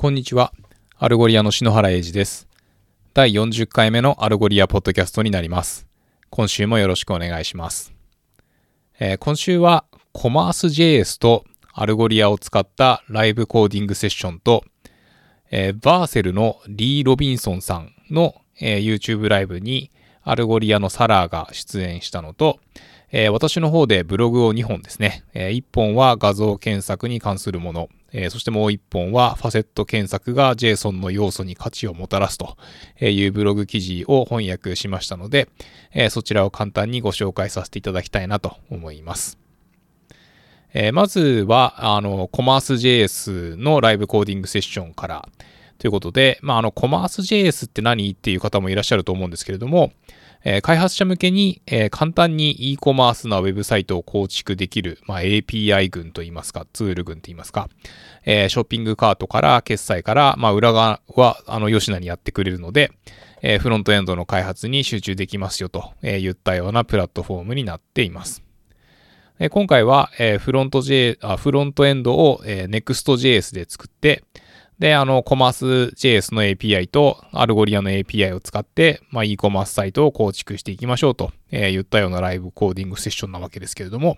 こんにちは。 Algolia の篠原英二です。第40回目の Algolia ポッドキャストになります。今週もよろしくお願いします。えー、今週はコマース JS とアルゴリアを使ったライブコーディングセッションと、えー、 Vercel のリー・ロビンソンさんの、えー、YouTube ライブに Algolia の Sarah が出演したのと、えー、私の方でブログを2本ですね。え、1本は画像検索に関するもの、えー、そしてもう1本はファセット検索が JSON の要素に価値をもたらすというブログ記事を翻訳しましたので、えー、そちらを簡単にご紹介させていただきたいなと思います。えー、まずは、あの、コマース JS のライブコーディングセッションから、ということで、まあ、あの、コマース JS って何っていう方もいらっしゃると思うんですけれども、えー、開発者向けに、えー、簡単に e コマースなウェブサイトを構築できる、まあ、API 群といいますか、ツール群といいますか、えー、ショッピングカートから決済から、まあ、裏側は、あの、よしなにやってくれるので、え、フロントエンドの開発に集中できますよと、え言ったようなプラットフォームになっています。今回は、え、フロント J、あフロントエンドを、え、Next.js で作って、で、あの、 Commerce.js の API と Algolia の API を使って、まあ、e コマースサイトを構築していきましょうと、えー、言ったようなライブコーディングセッションなわけですけれども、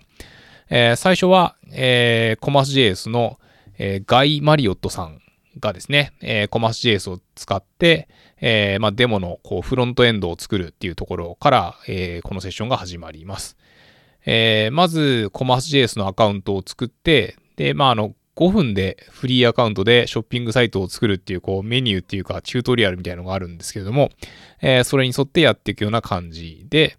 えー、最初は、えー、コマース JS の、えー、ガイ・マリオットさんがですね、えー、コマース JS を使って、えー、まあ、デモのこうフロントエンドを作るっていうところから、えー、このセッションが始まります。えー、まず、コマース JS のアカウントを作って、で、まあ、あの、5分でフリーアカウントでショッピングサイトを作るっていうこうメニューっていうかチュートリアルみたいなのがあるんですけれども、えー、それに沿ってやっていくような感じで、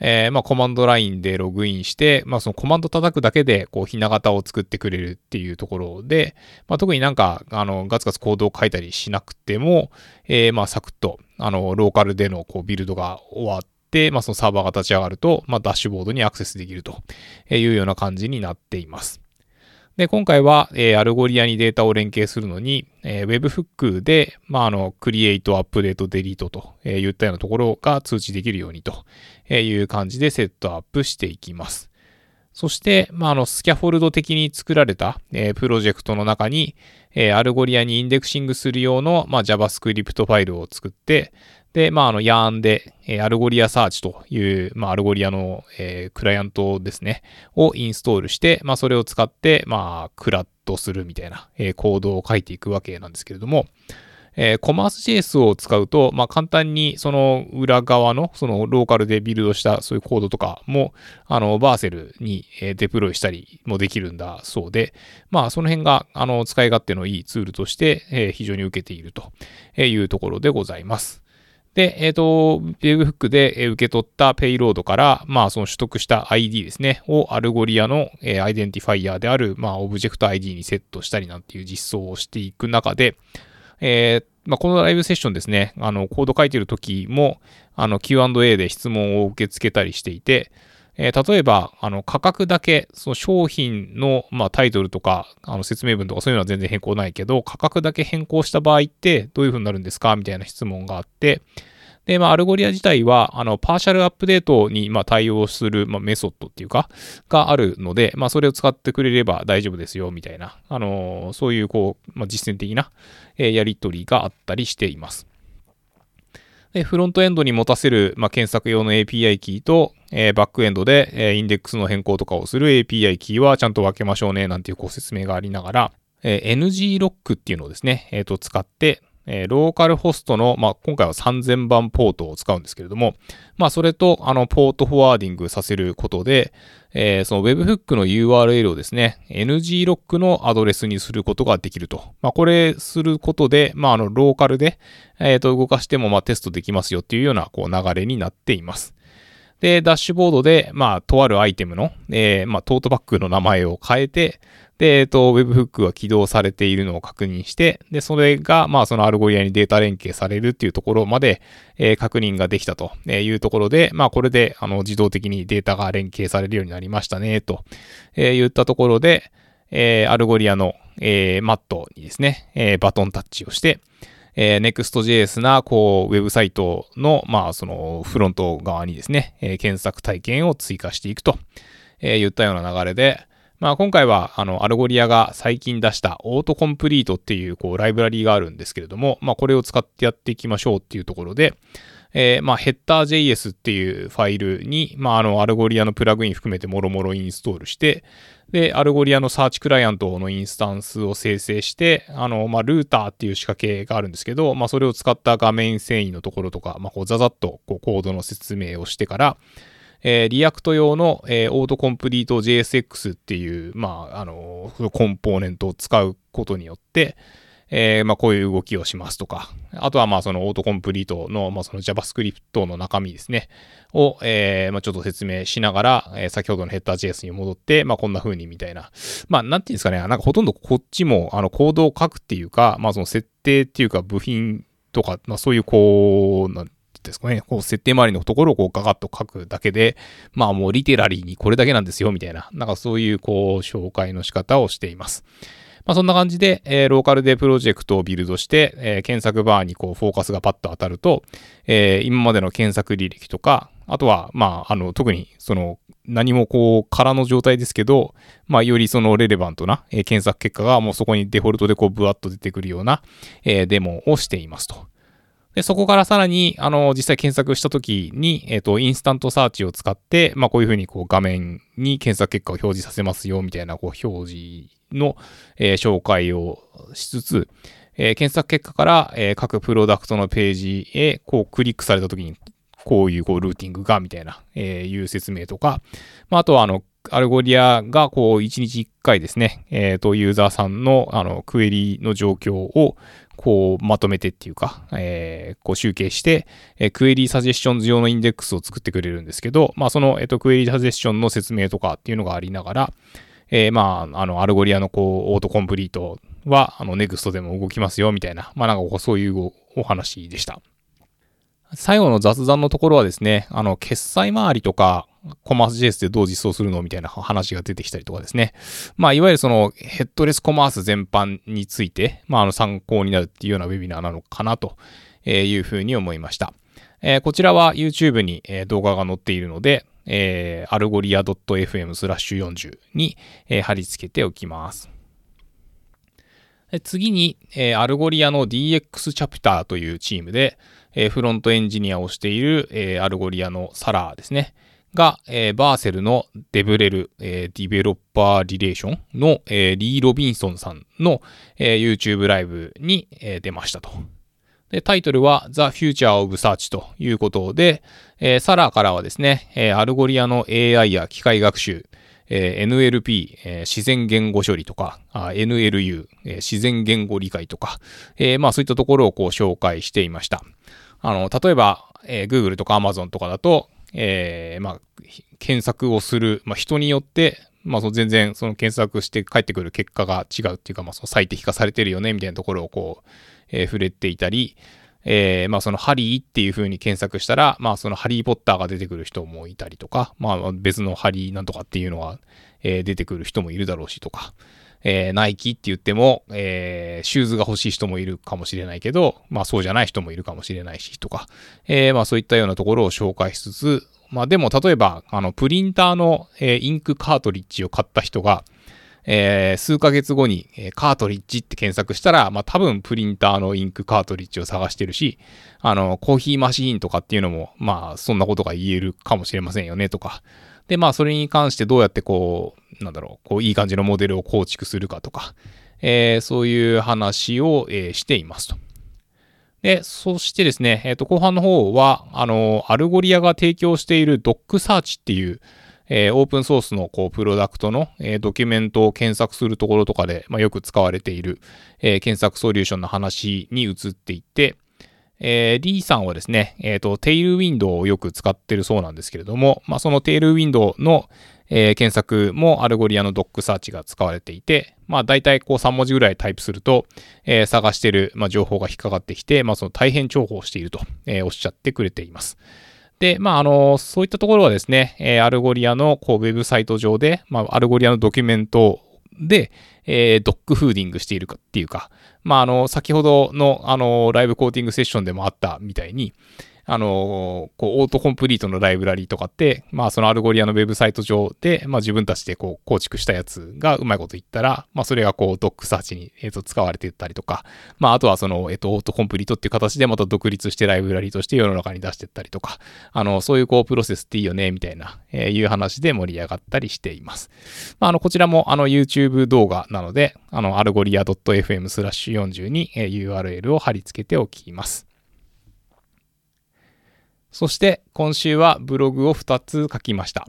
えー、まあコマンドラインでログインして、まあそのコマンド叩くだけでこうひな形を作ってくれるっていうところで、まあ特になんかあのガツガツコードを書いたりしなくても、えー、まあサクッとあのローカルでのこうビルドが終わって、まあそのサーバーが立ち上がると、まあダッシュボードにアクセスできるというような感じになっています。で、今回は、えー、 Algolia にデータを連携するのに、えー、Webhook で、まあ、あの、 create、update、delete と、えー、言ったようなところが通知できるようにという感じでセットアップしていきます。そして、まあ、あの、 scaffold 的に作られた、えー、プロジェクトの中に、えー、 Algolia に indexing する用の、まあ、JavaScript ファイルを作って、で、まあ、あの、 Yarn で、え、 algoliasearch という、まあ、 Algolia の、えー、クライアントですね、をインストールして、まあ、それを使って、まあ、 CRUD するみたいな、えー、コードを書いていくわけなんですけれども、えー、コマース JS を使うと、まあ、簡単にその裏側の、そのローカルでビルドしたそういうコードとかも、あの、 Vercel に deploy したりもできるんだそうで、まあ、その辺が、あの、使い勝手のいいツールとして、えー、非常に受けているというところでございます。で、えっ、ー、と、Webhook で受け取った payload から、まあ、その取得した ID ですね、を Algolia の、えー、 identifier である、まあ、オブジェクト ID にセットしたりなんていう実装をしていく中で、えー、まあ、このライブセッションですね、あの、コード書いてる時も、あの、Q&A で質問を受け付けたりしていて、えー、例えば、あの、価格だけ、その商品の、まあ、タイトルとか、あの、説明文とかそういうのは全然変更ないけど、価格だけ変更した場合ってどういう風になるんですか？みたいな質問があって、で、まあ、 Algolia 自体は、あの、 partial update に、まあ、対応する、まあ、メソッドっていうか、があるので、まあ、それを使ってくれれば大丈夫ですよ、みたいな、あのー、そういう、こう、まあ、実践的な、えー、やりとりがあったりしています。で、フロントエンドに持たせる、まあ、検索用の API キーと、えー、バックエンドで、えー、インデックスの変更とかをする API キーはちゃんと分けましょうね、なんていうご説明がありながら、えー、NG ロックっていうのをですね、えっ、ー、と、使って、えー、ローカルホストの、まあ、今回は3000番ポートを使うんですけれども、まあ、それと、あの、ポートフォワーディングさせることで、えー、その Webhook の URL をですね、NG ロックのアドレスにすることができると。まあ、これすることで、まあ、あの、ローカルで、えっ、ー、と、動かしても、ま、テストできますよっていうような、こう、流れになっています。で、ダッシュボードで、まあ、とあるアイテムの、えー、まあ、トートバッグの名前を変えて、で、えっと、Webhook が起動されているのを確認して、で、それが、まあ、その Algolia にデータ連携されるっていうところまで、えー、確認ができたというところで、まあ、これで、あの、自動的にデータが連携されるようになりましたね、と、えー、言ったところで、えー、 Algolia の、えー、マットにですね、えー、バトンタッチをして、えー、Next.js な、こう、ウェブサイトの、まあ、その、フロント側にですね、えー、検索体験を追加していくと、えー、言ったような流れで、まあ今回はあの Algolia が最近出した Autocomplete っていうこうライブラリーがあるんですけれども、まあこれを使ってやっていきましょうっていうところで、えー、まあ、ヘッダー JS っていうファイルに、まあ、あの、 Algolia のプラグイン含めてもろもろインストールして、で、 Algolia の search client のインスタンスを生成して、あの、まあ、ルーターっていう仕掛けがあるんですけど、まあ、それを使った画面遷移のところとか、まあ、こう、ざざっと、こう、コードの説明をしてから、えー、 React 用の、えー、 Autocomplete JSX っていう、まあ、あの、コンポーネントを使うことによって、えー、まあ、こういう動きをしますとか、あとはまあその Autocomplete の、まあ、その JavaScript の中身ですね、を、え、まあ、ちょっと説明しながら、え、先ほどのヘッダー JS に戻って、まあ、こんな風にみたいな。まあ、なんていうんですかね、なんかほとんどこっちも、あの、コードを書くっていうか、まあ、その設定っていうか部品とか、まあ、そういうこう、なんですかね、こう設定周りのところをこうガガッと書くだけで、まあもうリテラリーにこれだけなんですよ、みたいな、なんかそういうこう紹介の仕方をしています。まあ、そんな感じで、えー、ローカルでプロジェクトをビルドして、えー、検索バーにこうフォーカスがパッと当たると、えー、今までの検索履歴とか、あとは、まあ、あの、特に、その、何もこう、空の状態ですけど、まあ、よりその relevant な、えー、検索結果がもうそこにデフォルトでこう、ブワッと出てくるような、えー、デモをしていますと。で、そこからさらに、あの、実際検索したときに、えっ、ー、と、 InstantSearch を使って、まあ、こういうふうにこう画面に検索結果を表示させますよ、みたいな、こう、表示の、え、紹介をしつつ、え、検索結果から、え、各プロダクトのページへ、こう、クリックされたときに、こういう、こう、ルーティングが、みたいな、え、いう説明とか、まあ、とは、あの、 Algolia が、こう、1日1回ですね、え、ー、と、ユーザーさんの、あの、クエリの状況を、こうまとめてっていうか、えー、こう集計して、えー、 Query Suggestions 用のインデックスを作ってくれるんですけど、まあその、え、ー、と、 Query Suggestion の説明とかっていうのがありながら、えー、まあ、あの、 Algolia のこう、 Autocomplete は、あの、 Next でも動きますよ、みたいな、まあなんかそういうお話でした。最後の雑談のところはですね、あの、決済周りとか、 Commerce.js でどう実装するのみたいな話が出てきたりとかですね。まあ、いわゆるその headless commerce 全般について、まあ、あの参考になるっていうようなウェビナーなのかなというふうに思いました。えー、こちらは YouTube に動画が載っているので、えー、アルゴリア .fm スラッシュ40に、えー、貼り付けておきます。次に、えー、アルゴリアの DX チャプターというチームで、えー、フロントエンジニアをしている、えー、 Algolia のサラーですね。が、えー、 Vercel の DevRel、えー、 developer relation の、えー、リー・ロビンソンさんの、えー、YouTube ライブに、えー、出ましたと。で、タイトルは The Future of Search ということで、えー、サラーからはですね、えー、 Algolia の AI や機械学習、えー、NLP、えー、自然言語処理とか、NLU、えー、自然言語理解とか、えー、まあそういったところをこう紹介していました。あの、例えば、えー、Google とか Amazon とかだと、えー、まあ、検索をする、まあ、人によって、まあ、その全然その検索して返ってくる結果が違うっていうか、まあ、その最適化されてるよね、みたいなところをこう、えー、触れていたり、えー、まあそのハリーっていう風に検索したら、まあそのハリーポッターが出てくる人もいたりとか、まあ別のハリーなんとかっていうのが、えー、出てくる人もいるだろうしとか、えー、ナイキって言っても、えー、シューズが欲しい人もいるかもしれないけど、まあそうじゃない人もいるかもしれないしとか、えー、まあそういったようなところを紹介しつつ、まあでも例えば、あの、プリンターの、えー、インクカートリッジを買った人が、えー、数ヶ月後に、えー、カートリッジって検索したら、まあ多分プリンターのインクカートリッジを探してるし、あの、コーヒーマシーンとかっていうのも、まあそんなことが言えるかもしれませんよねとか。で、まあそれに関してどうやってこう、なんだろう、こういい感じのモデルを構築するかとか、えー、そういう話を、えー、していますと。で、そしてですね、えっ、ー、と、後半の方は、あの、 Algolia が提供している DocSearch っていう、えー、オープンソースのこうプロダクトの、えー、ドキュメントを検索するところとかで、まあ、よく使われている、えー、検索ソリューションの話に移っていって、えー、リーさんはですね、えっ、ー、と、 Tailwind をよく使ってるそうなんですけれども、まあ、その Tailwind の、えー、検索も Algolia の DocSearch が使われていて、まあ大体こう3文字ぐらいタイプすると、えー、探してる、まあ、情報が引っかかってきて、まあその大変重宝していると、えー、おっしゃってくれています。で、まあ、あの、そういったところはですね、えー、 Algolia のこうウェブサイト上で、まあ、 Algolia のドキュメントで、えー、 dogfooding しているかっていうか、まあ、あの、先ほどの、あの、ライブコーティングセッションでもあったみたいに、あの、こう、オートコンプリートのライブラリとかって、まあ、その Algolia のウェブサイト上で、まあ、自分たちでこう、構築したやつがうまいこといったら、まあ、それがこう、 DocSearch に、えっ、と、使われていったりとか、まあ、あとはその、えっ、と、オートコンプリートっていう形でまた独立してライブラリとして世の中に出していったりとか、あの、そういうこう、プロセスっていいよね、みたいな、えー、いう話で盛り上がったりしています。まあ、あの、こちらも、あの、YouTube 動画なので、あの、 algolia.fm スラッシュ40に、URL を貼り付けておきます。そして今週はブログを2つ書きました。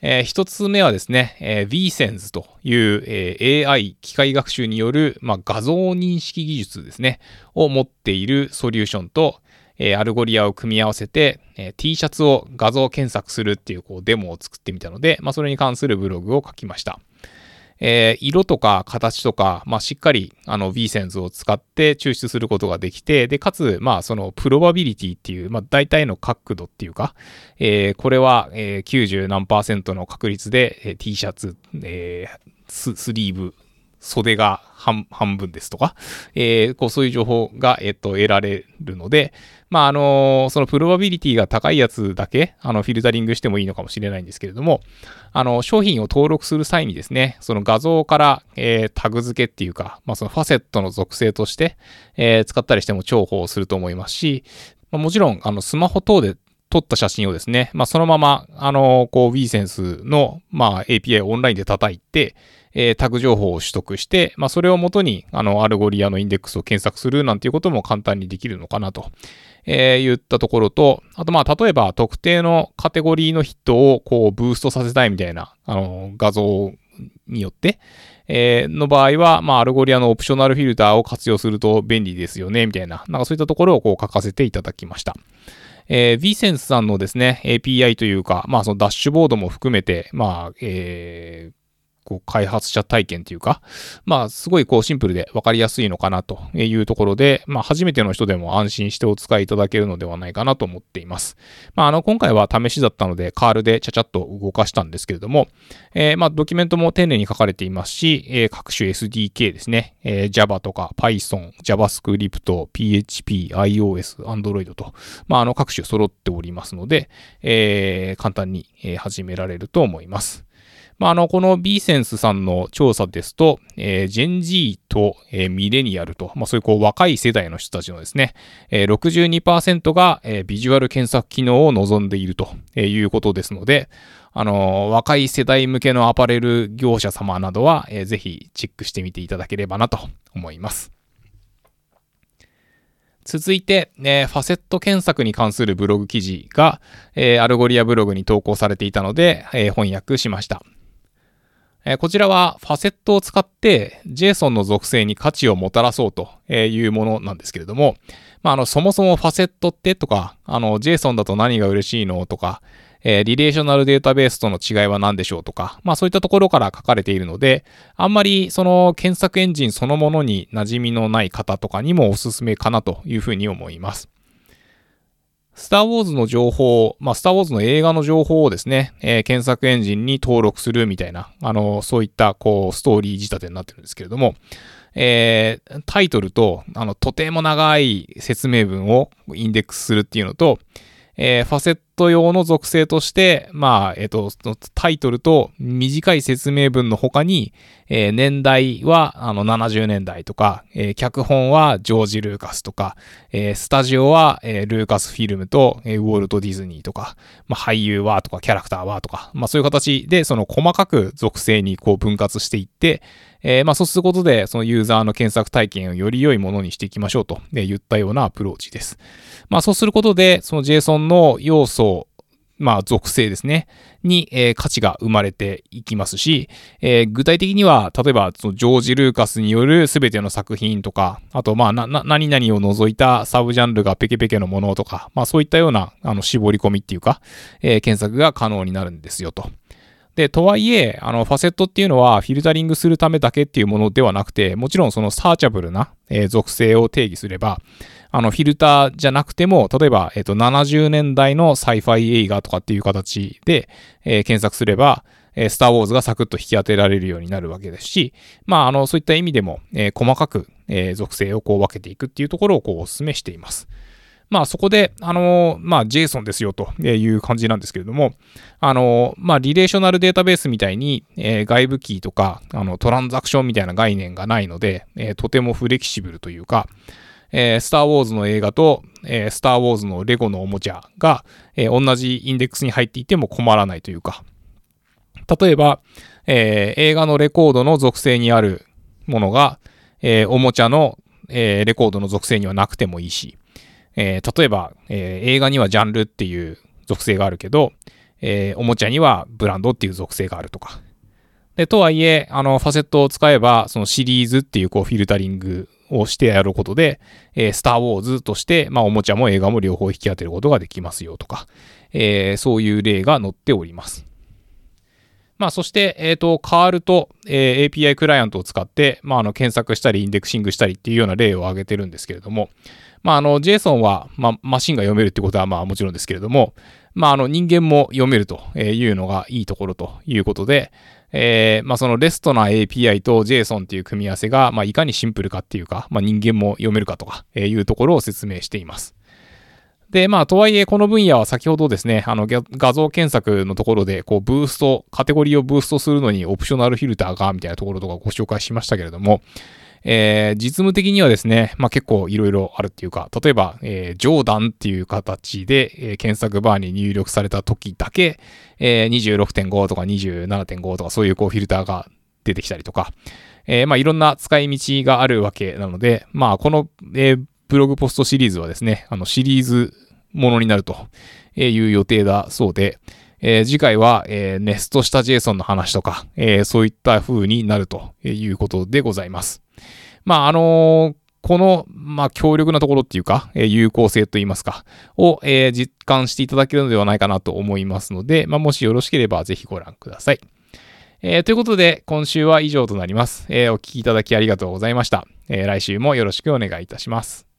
えー、1つ目はですね、えー、 ViSenze という、えー、AI 機械学習による、まあ、画像認識技術ですね、を持っているソリューションと、えー、 Algolia を組み合わせて、えー、T シャツを画像検索するっていうこうデモを作ってみたので、まあ、それに関するブログを書きました。えー、色とか形とか、まあ、しっかりあの V センズを使って抽出することができて、で、かつ、まあ、その probability っていう、まあ、大体の角度っていうか、えー、これは、えー、90何パーセントの確率で、え、T シャツ、え、スリーブ、袖が半分ですとか、えー、こうそういう情報が、えっ、と、得られるので、まあ、あの、そのプロバビリティが高いやつだけ、あの、フィルタリングしてもいいのかもしれないんですけれども、あの、商品を登録する際にですね、その画像から、えー、タグ付けっていうか、まあ、そのファセットの属性として、えー、使ったりしても重宝すると思いますし、ま、もちろん、あの、スマホ等で撮った写真をですね、まあ、そのまま、あの、こう、VSense の、まあ、API をオンラインで叩いて、えー、タグ情報を取得して、まあ、それをもとに、あの、 Algolia のインデックスを検索するなんていうことも簡単にできるのかなと、えー、いったところと、あと、まあ、例えば特定のカテゴリーのヒットをこう、ブーストさせたいみたいな、あの、画像によって、えー、の場合は、まあ、 Algolia の optional filter を活用すると便利ですよね、みたいな、なんかそういったところをこう書かせていただきました。えー、VSense さんのですね、API というか、まあそのダッシュボードも含めて、まあ、えー、こう開発者体験というか、まあすごいこうシンプルでわかりやすいのかなというところで、まあ初めての人でも安心してお使いいただけるのではないかなと思っています。まああの今回は試しだったのでカールでちゃちゃっと動かしたんですけれども、えー、まあドキュメントも丁寧に書かれていますし、えー、各種 SDK ですね、えー、Java とか Python、JavaScript、PHP、iOS、Android と、まああの各種揃っておりますので、えー、簡単に始められると思います。まあ、あの、この B センスさんの調査ですと、えー、ジェン G と、えー、ミレニアルと、まあ、そういうこう若い世代の人たちのですね、えー、62%が、えー、ビジュアル検索機能を望んでいるということですので、あの、若い世代向けのアパレル業者様などは、えー、ぜひチェックしてみていただければなと思います。続いて、えー、ファセット検索に関するブログ記事が、えー、 Algolia ブログに投稿されていたので、えー、翻訳しました。えこちらはファセットを使って JSON の属性に価値をもたらそうというものなんですけれども、まあ、あの、そもそもファセットってとか、あの、JSON だと何が嬉しいのとか、え、リレーショナルデータベースとの違いは何でしょうとか、まあそういったところから書かれているので、あんまりその検索エンジンそのものに馴染みのない方とかにもおすすめかなというふうに思います。スター・ウォーズの情報、まあ、スター・ウォーズの映画の情報をですね、えー、検索エンジンに登録するみたいな、あの、そういった、こう、ストーリー仕立てになってるんですけれども、えー、タイトルと、あの、とても長い説明文をインデックスするっていうのと、えー、ファセット用の属性として、まあ、えっ、ー、と、タイトルと短い説明文の他に、えー、年代は、あの、70年代とか、えー、脚本はジョージ・ルーカスとか、えー、スタジオは、えー、ルーカスフィルムと、えー、ウォルト・ディズニーとか、まあ、俳優はとか、キャラクターはとか、まあ、そういう形で、その細かく属性にこう分割していって、えー、まあそうすることで、そのユーザーの検索体験をより良いものにしていきましょうと、言ったようなアプローチです。まあそうすることで、その JSON の要素、まあ属性ですね、に、えー、価値が生まれていきますし、えー、具体的には、例えば、そのジョージ・ルーカスによる全ての作品とか、あと、まあ、な、な、何々を除いたサブジャンルがペケペケのものとか、まあそういったような、あの、絞り込みっていうか、えー、検索が可能になるんですよと。で、とはいえ、あの、ファセットっていうのはフィルタリングするためだけっていうものではなくて、もちろんその searchable な、えー、属性を定義すれば、あの、フィルターじゃなくても、例えば、えっ、と、70年代の sci-fi 映画とかっていう形で、えー、検索すれば、えー、スターウォーズがサクッと引き当てられるようになるわけですし、まあ、あの、そういった意味でも、え、細かく、え、属性をこう分けていくっていうところをこうお勧めしています。まあそこで、あの、まあ JSON ですよという感じなんですけれども、あの、まあリレーショナルデータベースみたいに、えー、外部キーとか、あの、トランザクションみたいな概念がないので、え、とてもフレキシブルというか、えー、スター・ウォーズの映画と、えー、スター・ウォーズのレゴのおもちゃが、えー、同じインデックスに入っていても困らないというか、例えば、えー、映画のレコードの属性にあるものが、えー、おもちゃの、えー、レコードの属性にはなくてもいいし、えー、例えば、えー、映画にはジャンルっていう属性があるけど、えー、おもちゃにはブランドっていう属性があるとか。で、とはいえ、あの、ファセットを使えば、そのシリーズっていうこうフィルタリングをしてやることで、えー、スター・ウォーズとして、まあ、おもちゃも映画も両方引き当てることができますよとか、えー、そういう例が載っております。まあ、そして、えっ、ー、と、 curl と、えー、API クライアントを使って、まあ、あの、検索したり、インデクシングしたりっていうような例を挙げてるんですけれども、まあ、あの、JSON は、まあ、マシンが読めるってことは、まあ、もちろんですけれども、まあ、あの、人間も読めるというのがいいところということで、えー、まあ、その REST な API と JSON っていう組み合わせが、まあ、いかにシンプルかっていうか、まあ、人間も読めるかとかえいうところを説明しています。で、まあ、とはいえ、この分野は先ほどですね、あの、画像検索のところで、こう、ブースト、カテゴリーをブーストするのに optional filter が、みたいなところとかご紹介しましたけれども、えー、実務的にはですね、まあ、結構いろいろあるっていうか、例えば、えー、ジョーダンっていう形で、えー、検索バーに入力された時だけ、えー、26.5とか27.5とかそういうこうフィルターが出てきたりとか、えー、まあいろんな使い道があるわけなので、まあこの、えー、ブログポストシリーズはですね、あのシリーズものになるという予定だそうで、えー、次回は、えー、ネストした JSON の話とか、えー、そういった風になるということでございます。まあ、あのこの、まあ、強力なところっていうか、え有効性といいますか、を、え実感していただけるのではないかなと思いますので、まあ、もしよろしければぜひご覧ください。えー、ということで、今週は以上となります。えー、お聴きいただきありがとうございました。えー、来週もよろしくお願いいたします。